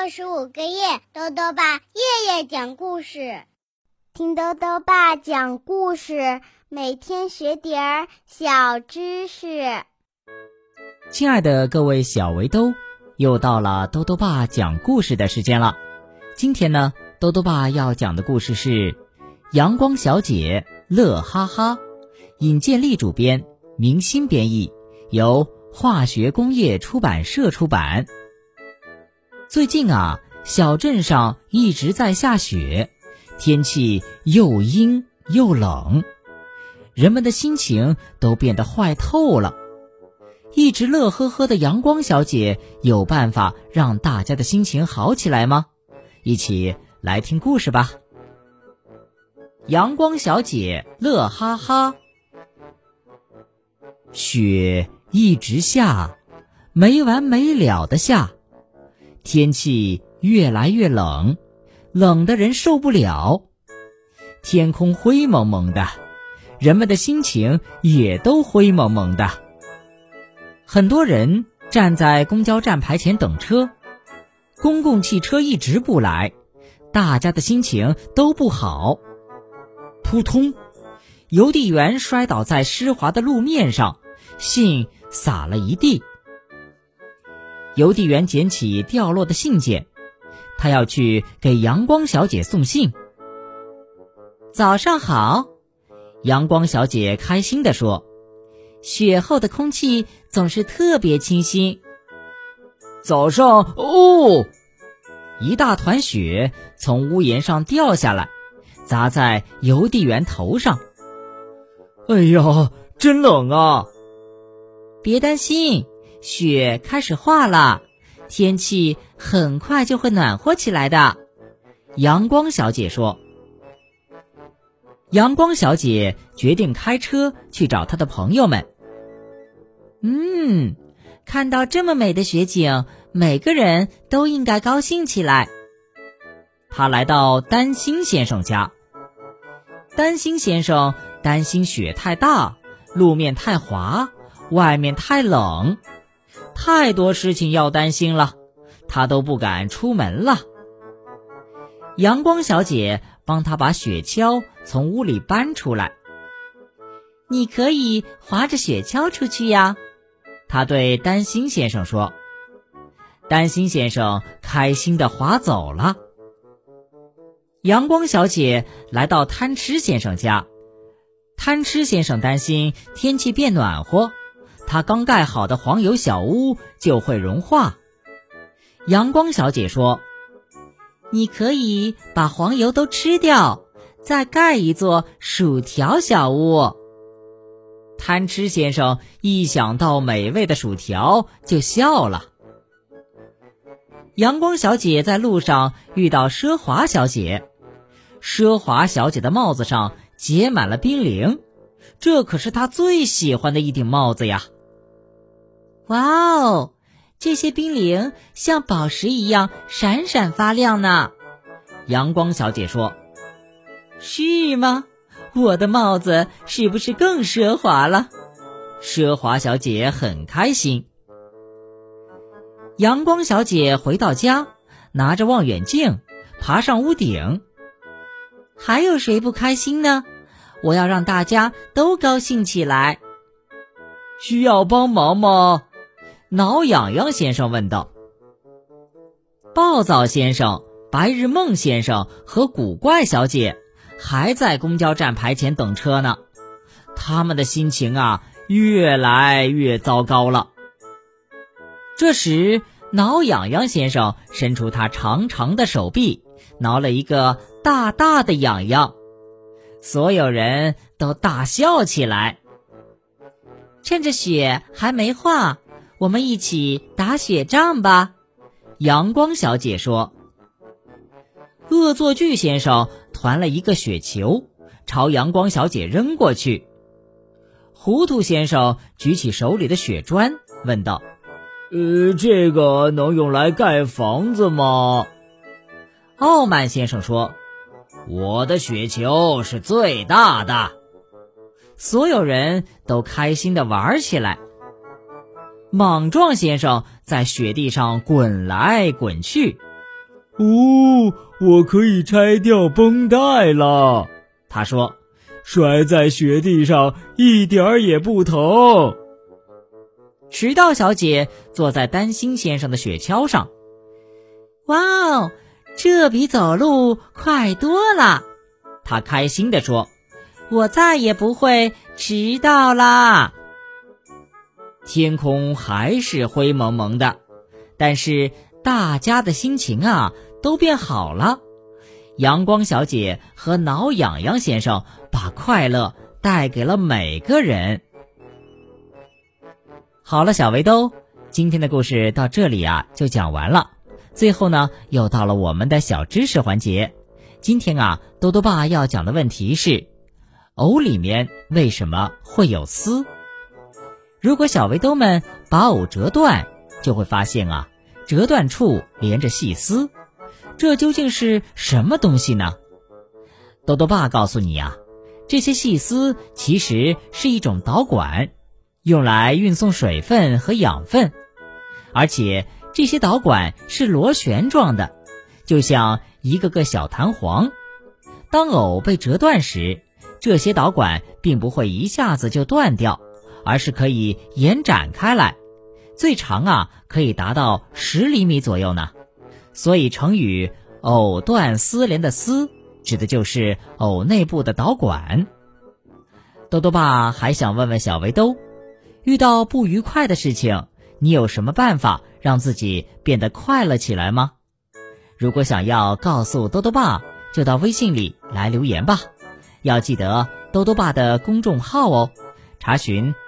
六十五个夜，豆豆爸夜夜讲故事，听豆豆爸讲故事，每天学点儿小知识。亲爱的各位小围兜，又到了豆豆爸讲故事的时间了。今天呢，豆豆爸要讲的故事是《阳光小姐乐哈哈》，尹建莉主编，明星编译，由化学工业出版社出版。最近啊，小镇上一直在下雪，天气又阴又冷，人们的心情都变得坏透了。一直乐呵呵的阳光小姐有办法让大家的心情好起来吗？一起来听故事吧。阳光小姐乐哈哈，雪一直下，没完没了的下。天气越来越冷，冷的人受不了。天空灰蒙蒙的，人们的心情也都灰蒙蒙的。很多人站在公交站牌前等车，公共汽车一直不来，大家的心情都不好。扑通，邮递员摔倒在湿滑的路面上，信洒了一地。邮递员捡起掉落的信件，他要去给阳光小姐送信。早上好，阳光小姐开心地说：“雪后的空气总是特别清新。”早上哦，一大团雪从屋檐上掉下来，砸在邮递员头上。哎呀，真冷啊！别担心。雪开始化了，天气很快就会暖和起来的。阳光小姐说：“阳光小姐决定开车去找她的朋友们。”嗯，看到这么美的雪景，每个人都应该高兴起来。她来到丹心先生家，丹心先生担心雪太大，路面太滑，外面太冷。太多事情要担心了，他都不敢出门了。阳光小姐帮他把雪橇从屋里搬出来。你可以划着雪橇出去呀，他对丹心先生说。丹心先生开心的划走了。阳光小姐来到贪吃先生家，贪吃先生担心天气变暖和。他刚盖好的黄油小屋就会融化。阳光小姐说：“你可以把黄油都吃掉，再盖一座薯条小屋。”贪吃先生一想到美味的薯条就笑了。阳光小姐在路上遇到奢华小姐，奢华小姐的帽子上结满了冰凌，这可是她最喜欢的一顶帽子呀。哇哦，这些冰凌像宝石一样闪闪发亮呢！阳光小姐说：“是吗？我的帽子是不是更奢华了？”奢华小姐很开心。阳光小姐回到家，拿着望远镜，爬上屋顶。还有谁不开心呢？我要让大家都高兴起来。需要帮忙吗？挠痒痒先生问道：“暴躁先生、白日梦先生和古怪小姐还在公交站牌前等车呢，他们的心情啊越来越糟糕了。”这时，挠痒痒先生伸出他长长的手臂，挠了一个大大的痒痒，所有人都大笑起来。趁着雪还没化。我们一起打雪仗吧，阳光小姐说。恶作剧先生团了一个雪球，朝阳光小姐扔过去。糊涂先生举起手里的雪砖，问道：“呃，这个能用来盖房子吗？”傲慢先生说：“我的雪球是最大的。”所有人都开心的玩起来。莽撞先生在雪地上滚来滚去，哦，我可以拆掉绷带了。他说：“摔在雪地上一点儿也不疼。”迟到小姐坐在担心先生的雪橇上。哇哦，这比走路快多了！她开心地说：“我再也不会迟到啦。”天空还是灰蒙蒙的，但是大家的心情啊都变好了。阳光小姐和挠痒痒先生把快乐带给了每个人。好了，小围兜，今天的故事到这里啊就讲完了。最后呢，又到了我们的小知识环节。今天啊，多多爸要讲的问题是：藕里面为什么会有丝？如果小围兜们把藕折断，就会发现啊，折断处连着细丝。这究竟是什么东西呢？豆豆爸告诉你呀，这些细丝其实是一种导管，用来运送水分和养分，而且这些导管是螺旋状的，就像一个个小弹簧。当藕被折断时，这些导管并不会一下子就断掉，而是可以延展开来，最长啊可以达到十厘米左右呢。所以，成语“藕断丝连”的“丝”指的就是藕内部的导管。豆豆爸还想问问小围兜：遇到不愉快的事情，你有什么办法让自己变得快乐起来吗？如果想要告诉豆豆爸，就到微信里来留言吧。要记得豆豆爸的公众号哦，查询“